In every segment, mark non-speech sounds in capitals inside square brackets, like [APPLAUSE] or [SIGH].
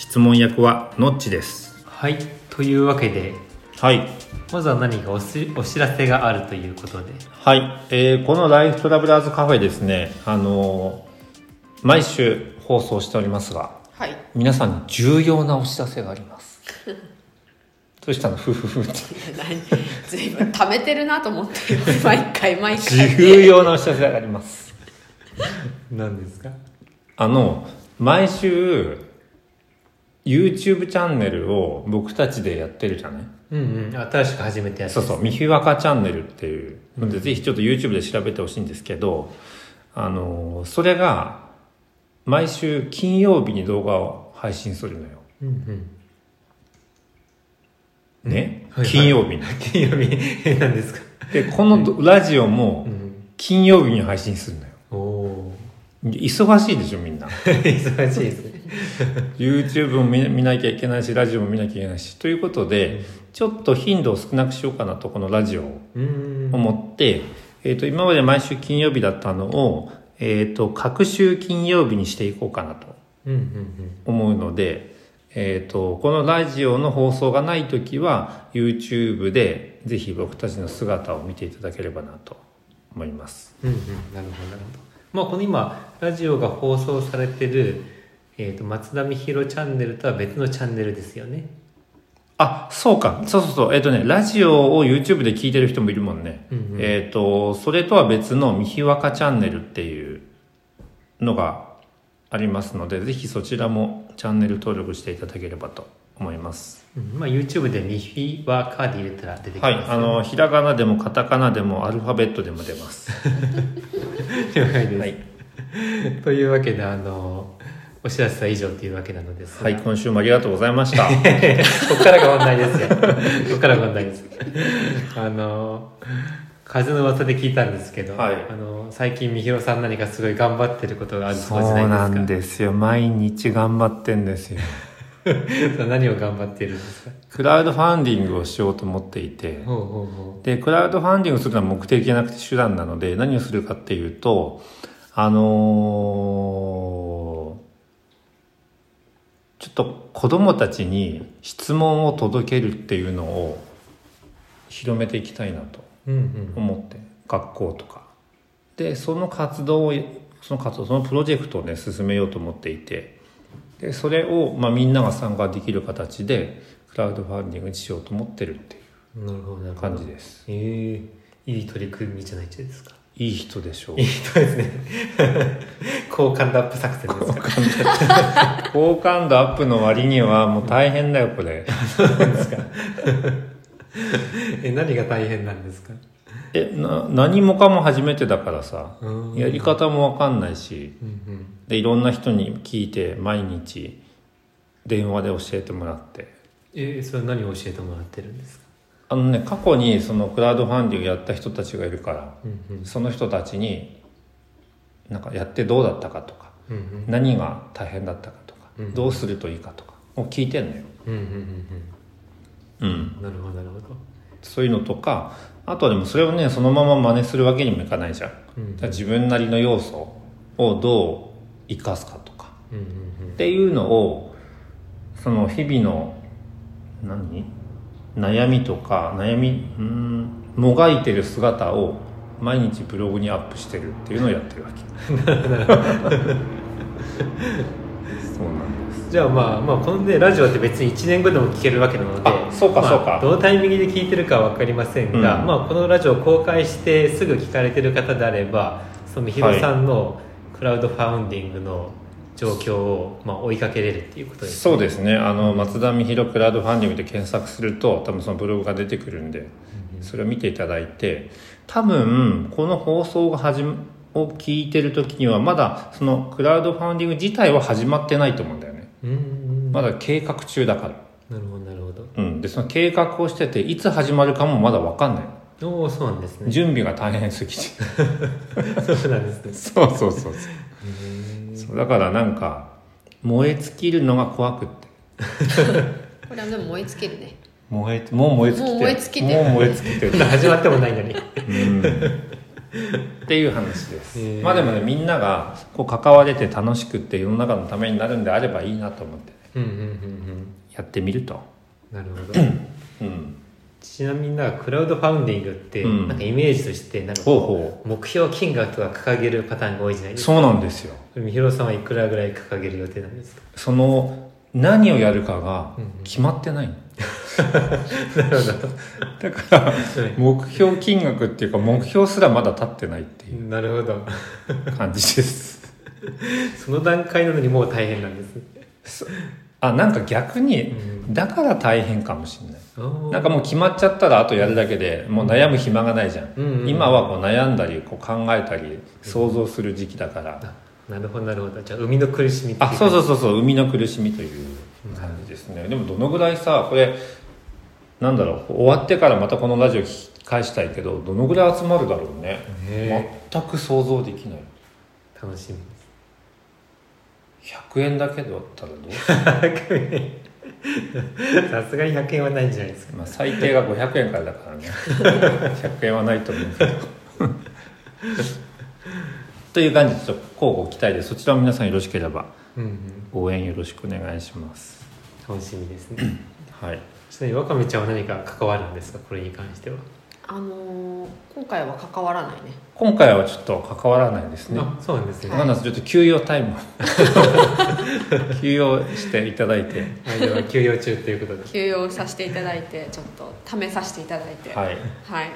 質問役はのっちです。はいというわけではい。まずは何かおしお知らせがあるということで。はい、えーこのライフトラベラーズカフェですね。あのー毎週放送しておりますがはい。皆さんに重要なお知らせがあります。[LAUGHS] どうしたの？ふふふって。何ずいぶん貯めてるなと思って毎回毎回。重要なお知らせがあります。[LAUGHS] 何ですか？あの毎週 YouTube チャンネルを僕たちでやってるじゃない？うんうん。新しく始めたやつそうそう「みひわかチャンネル」っていう。ので、ぜひちょっと YouTube で調べてほしいんですけどあのそれが毎週金曜日に動画を配信するのよ。うんうん。ね、はいはい。金曜日に。[LAUGHS] 金曜日。え何ですか？でこのラジオもうん。金曜日に配信するのよ忙しいでしょみんな。ー [LAUGHS] 忙しいです。ね YouTube も見見なきゃいけないしラジオも見なきゃいけないし。ということで、ちょっと頻度を少なくしようかなとこのラジオをうん。思って、えー、と今まで毎週金曜日だったのを、えー、と各週金曜日にしていこうかなと思うので、えー、とこのラジオの放送がない時は YouTube でぜひ僕たちの姿を見ていただければなと思います。うんうんうん。なるほどなるほどまあこの今ラジオが放送されてる、えー、と松田美弘チャンネルとは別のチャンネルですよね。あそうか。そうそうそう。えっ、とねラジオを YouTube で聞いてる人もいるもんね、うんうん。えっ、とそれとは別の「みひわかチャンネル」っていうのがありますのでぜひそちらもチャンネル登録していただければと思います。うん。まあ YouTube で「ミフィはカー」で入れたら出てきますよね。はい。あのひらがなでもカタカナでもアルファベットでも出ます [LAUGHS] 了解です、はい、というわけであのお知らせは以上というわけなのですが。はい、今週もありがとうございました。[LAUGHS] ここからが問題ですよ。ここからが問題です。あの風の噂で聞いたんですけど、はい。あの最近みひろさん何かすごい頑張ってることがあるそそううじゃないなですか。んですよ。毎日頑張ってんですよ。そう [LAUGHS] 何を頑張ってるんですか？クラウドファンディングをしようと思っていて。で、クラウドファンディングするのは目的じゃなくて手段なので、何をするかっていうと、あのーちょっと子供たちに質問を届けるっていうのを広めていきたいなとううんうん。思って、学校とか。で、その活動を、その活動、そのプロジェクトをね、進めようと思っていて、で、それを、まあみんなが参加できる形で、クラウドファンディングにしようと思ってるっていう感じです。ええいい取り組みじゃないですか？いい人でしょう。いい。人ですね。[LAUGHS] 好感度アップ作戦ですか？好感度アップ。の割にはもう大変だよこれ。[LAUGHS] え何が大変なんですか？えな何もかも初めてだからさうん。やり方もわかんないしうんうん。でいろんな人に聞いて毎日電話で教えてもらって。えそれは何を教えてもらってるんですか？あのね過去にそのクラウドファンディングやった人たちがいるからうんうん。その人たちになんかやってどうだったかとかうんうん。何が大変だったかとかうん。どうするといいかとかを聞いてんのよ。うんうんうんうん。うん。なるほどなるほど。そういうのとかあとはでもそれをねそのまま真似するわけにもいかないじゃん。うん。自分なりの要素をどう生かすかとか。うんうん。っていうのをその日々の何？悩みとか悩みうんもがいてる姿を毎日ブログにアップしてるっていうのをやってるわけ [LAUGHS] そうなんです。じゃあまあまあこのねラジオって別に1年後でも聞けるわけなのであそうかまあそうか。どのタイミングで聞いてるかは分かりませんが、うん。まあ、このラジオを公開してすぐ聞かれてる方であればそのみひろさんのクラウドファウンディングの状況を、まあ、追いかけれるっていうことですそうですね。あの松田美弘クラウドファンディングで検索すると多分そのブログが出てくるんでそれを見ていただいて多分この放送が始まを聞いてる時にはまだそのクラウドファンディング自体は始まってないと思うんだよね。うんうんうん。まだ計画中だから、なるほどなるほど。うん、でその計画をしてていつ始まるかもまだ分かんない。おおそうなんですね。準備が大変すぎて。[LAUGHS] そうなんですね。そうそうそうそう。そうだからなんか燃え尽きるのが怖くって。これはでも燃え尽きるね。燃えもう燃え尽きてる。もう燃え尽きてる。もう燃え尽きてる。[LAUGHS] 始まってもないのに。うんっていう話です、へー。まあでもねみんながこう関われて楽しくって世の中のためになるんであればいいなと思ってうんうんうんやってみると、うんなるほど。うん、ちなみになクラウドファウンディングってうん。なんかイメージとしてなんか目標金額とか掲げるパターンが多いじゃないうですか。そうなんですよ。みひろさんはいくらぐらい掲げる予定なんですか？その何をやるかが決まってないの、なるほだから目標金額っていうか目標すらまだ立ってないっていどなるほど。う感じです。その段階なのにもう大変なんですあなんか逆にうん。だから大変かもしれない。なんかもう決まっちゃったらあとやるだけでもう悩む暇がないじゃん、うんうんうん。今はこう悩んだりこう考えたり想像する時期だから、あなるほどなるほど。じゃあ生みの苦しみあそうそううそうそう生みの苦しみという感じですね、でもどのぐらいさこれなんだろう終わってからまたこのラジオ聞き返したいけどどのぐらい集まるだろうね。ね全く想像できない。楽しみ100円だけだったらどう？するですさすがに100円はないんじゃないですか。まあ最低が500円からだからね。[LAUGHS] 100円はないと思うけど。[LAUGHS] という感じでちょっと交互期待でそちらも皆さんよろしければ応援よろしくお願いします。楽しみですね。[CLEARS THROAT] はいちなみにわかめちゃんは何か関わるんですか？これに関しては。あのー今回は関わらないね。今回はちょっと関わらないですね。あそうなんですね、はいなんだちょっと休養タイム。を [LAUGHS] 休養していただいて。はい、では休養中ということで。休養させていただいてちょっと試させていただいて。はい。はい。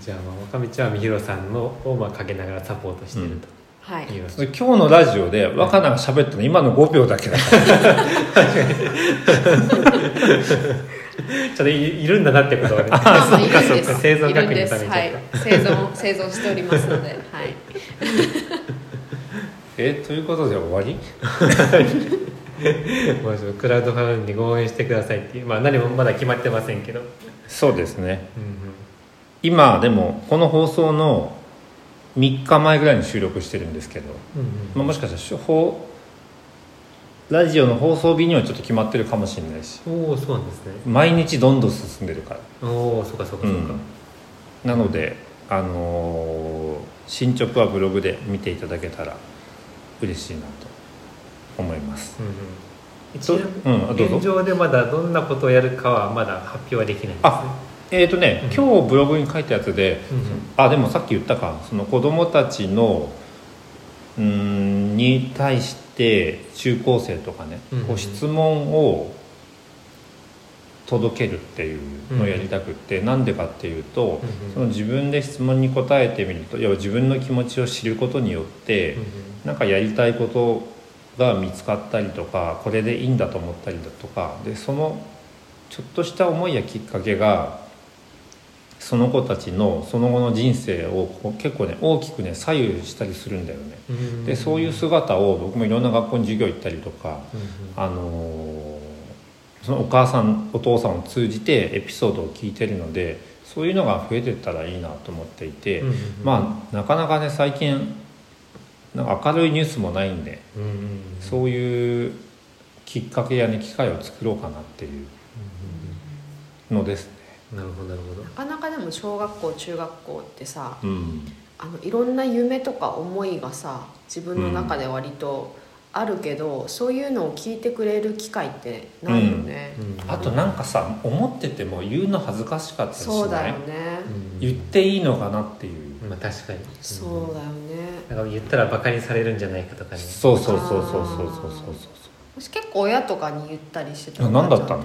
じゃあ、まあ、わかめちゃんはみひろさんのをまあかけながらサポートしているはいと。いう、それ今日のラジオで若菜が喋ったの今の5秒だけだから。[LAUGHS] ちょっといいるんだなってことがね。あまあいるんです。生存確認のためにいるんですはい。生存生存しておりますので。はい。[LAUGHS] えということで終わり？[LAUGHS] まあクラウドファウンディング応援してくださいっていう。まあ何もまだ決まってませんけど、うんそうですね。うん、今でもこの放送の3日前ぐらいに収録してるんですけど、うんまあ、もしかしたら放ラジオの放送日にはちょっと決まってるかもしれないし。うん、おおそうなんですね。毎日どんどん進んでるから。おおそうかそうかそうか、なのであのー進捗はブログで見ていただけたら嬉しいなと思います。うんうん。一ど応、うん現状でまだどんなことをやるかはまだ発表はできないんですね。あえっ、とね、うん。今日ブログに書いたやつで、うんうん。あでもさっき言ったか。その子供たちのうーんに対して中高生とかね、うんうんこう質問を届けるっていうのをやりたくって、なんでかっていうと、うんうん。その自分で質問に答えてみると要は自分の気持ちを知ることによって、うんうん。なんかやりたいことが見つかったりとかこれでいいんだと思ったりだとか。でそのちょっとした思いやきっかけがその子たちのその後の人生を結構ね大きくね左右したりするんだよね。うん。でそういう姿を僕もいろんな学校に授業行ったりとか、あのーそのお母さんお父さんを通じてエピソードを聞いてるのでそういうのが増えてったらいいなと思っていて、まあなかなかね最近なんか明るいニュースもないんで、そういうきっかけやね機会を作ろうかなっていうのです。ね。なるほどなるほど。なかなかでも小学校中学校ってさうん、あのいろんな夢とか思いがさ自分の中で割とあるけど、そういうのを聞いてくれる機会ってないよね、うん。あとなんかさ思ってても言うの恥ずかしかったりしそうだよね、うん。言っていいのかなっていう、まあ確かに。そうだよね。なんか言ったらバカにされるんじゃないかとかね。そうそうそうそうそうそうそう私結構親とかに言ったりしてた。そう何だったの？ん。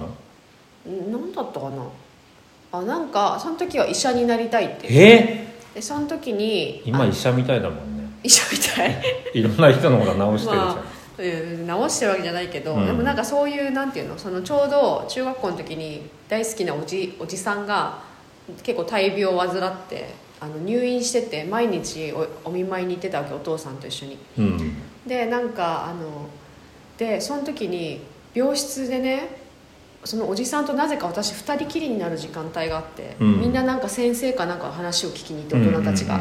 何だったかな？あなんかその時は医者になりたいって。え？でその時にー、今あ医者みたいだもんね。医者みたい。[LAUGHS] いろんな人のこと直してるじゃん、まうん直してるわけじゃないけど、うん。でもなんかそういうなんていうの？そのちょうど中学校の時に大好きなおじおじさんが結構大病を患ってあの入院してて毎日おお見舞いに行ってたわけお父さんと一緒に。うん。でなんかあのでその時に病室でねそのおじさんとなぜか私2人きりになる時間帯があって、うん。みんななんか先生かなんか話を聞きに行って大人たちが、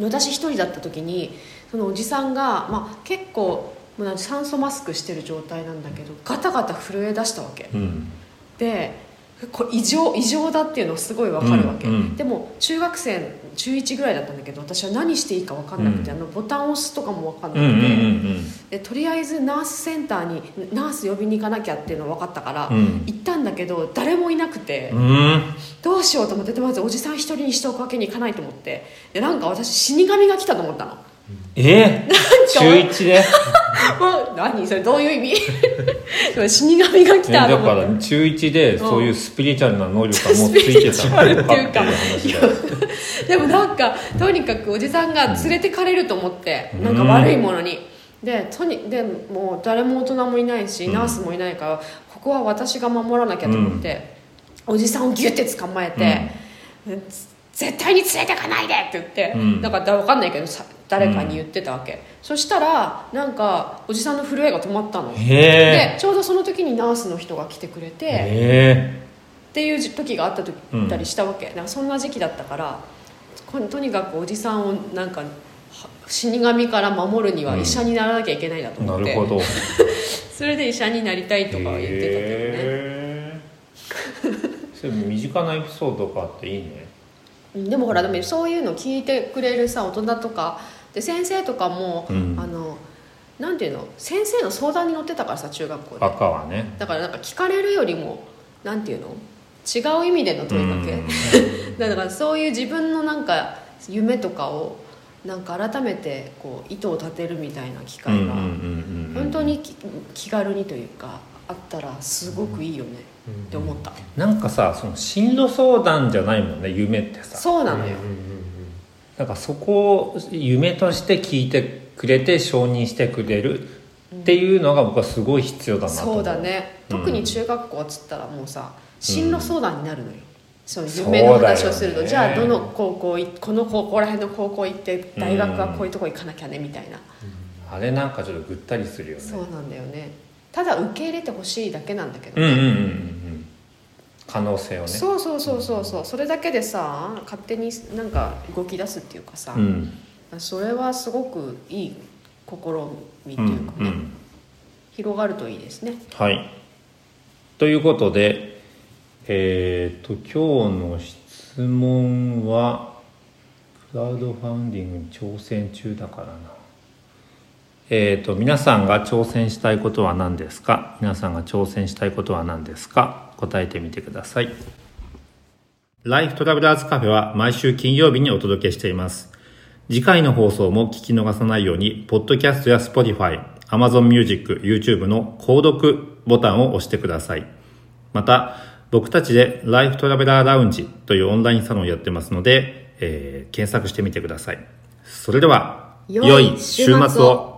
私一人だった時にそのおじさんが、まあ、結構もう酸素マスクしてる状態なんだけどガタガタ震え出したわけ。うんうん。でこれ異常異常だっていうのすごいわかるわけ、うんうん。でも中学生中1ぐらいだったんだけど私は何していいか分かんなくて、うん。あのボタンを押すとかも分かんなうんうんくて、うん。でとりあえずナースセンターにナース呼びに行かなきゃっていうの分かったから、うん。行ったんだけど誰もいなくて、うん。うんどうしようと思ってでまずおじさん一人にしておくわけにいかないと思って。でなんか私死神が来たと思ったのえ中一で？[LAUGHS] もう何？それどういう意味？[LAUGHS] 死神が来えだかたと思ってら中一でそういうスピリチュアルな能力がもうついてた。[LAUGHS] っていう話だ。よでもなんかとにかくおじさんが連れてかれると思って、なんか悪いものに。でとにでもう誰も大人もいないし、うん。ナースもいないからここは私が守らなきゃと思って、おじさんをギュッて捕まえて、絶対に連れてかないでって言って、うん。なんか分かんないけどさ誰かに言ってたわけ、そしたらなんかおじさんの震えが止まったの、でちょうどその時にナースの人が来てくれて、えっていう時があった時うんたりしたわけ、だからそんな時期だったからことにかくおじさんをなんかは死神から守るには医者にならなきゃいけないなとな思って、るほど。[LAUGHS] それで医者になりたいとかは言ってたけどね、それ身近なエピソードがあっていいね。[LAUGHS] うんでもほらでもそういうの聞いてくれるさ大人とかで先生とかも、うん。あのなんていうの先生の相談に乗ってたからさ中学校で。赤はね。だからなんか聞かれるよりもなんていうの違う意味での問いかけ、うん。[LAUGHS] だからそういう自分のなんか夢とかをなんか改めてこう意図を立てるみたいな機会がうんうんうんうん本当にき気軽にというかあったらすごくいいよねって思った、なんかさその進路相談じゃないもんね夢ってさ。そうなのよ、なんかそこを夢として聞いてくれて承認してくれるっていうのが僕はすごい必要だなと思そうだね。うん。特に中学校っつったらもうさ進路相談になるのよ、そういう夢の話をすると、ね。じゃあどの高校いこの高校ら辺の高校行って大学はこういうとこ行かなきゃねみたいな、あれなんかちょっとぐったりするよね。そうなんだよね。ただ受け入れてほしいだけなんだけどね、うんうんうんうんうん可能性をね。そうそうそうそうそう。それだけでさ勝手になんか動き出すっていうかさ、うん。それはすごくいい試みとうんいうかね、うん広がるといいですね。はい。ということでえっ、と今日の質問はクラウドファンディングに挑戦中だからなえっ、と皆さんが挑戦したいことは何ですか？皆さんが挑戦したいことは何ですか？答えてみてくださいライフトラベラーズカフェは毎週金曜日にお届けしています次回の放送も聞き逃さないように、ポッドキャストや Spotify、Amazon Music、YouTube の購読ボタンを押してください。また、僕たちでライフトラベラーラウンジというオンラインサロンをやってますので、えー検索してみてください。それでは、良い週末を。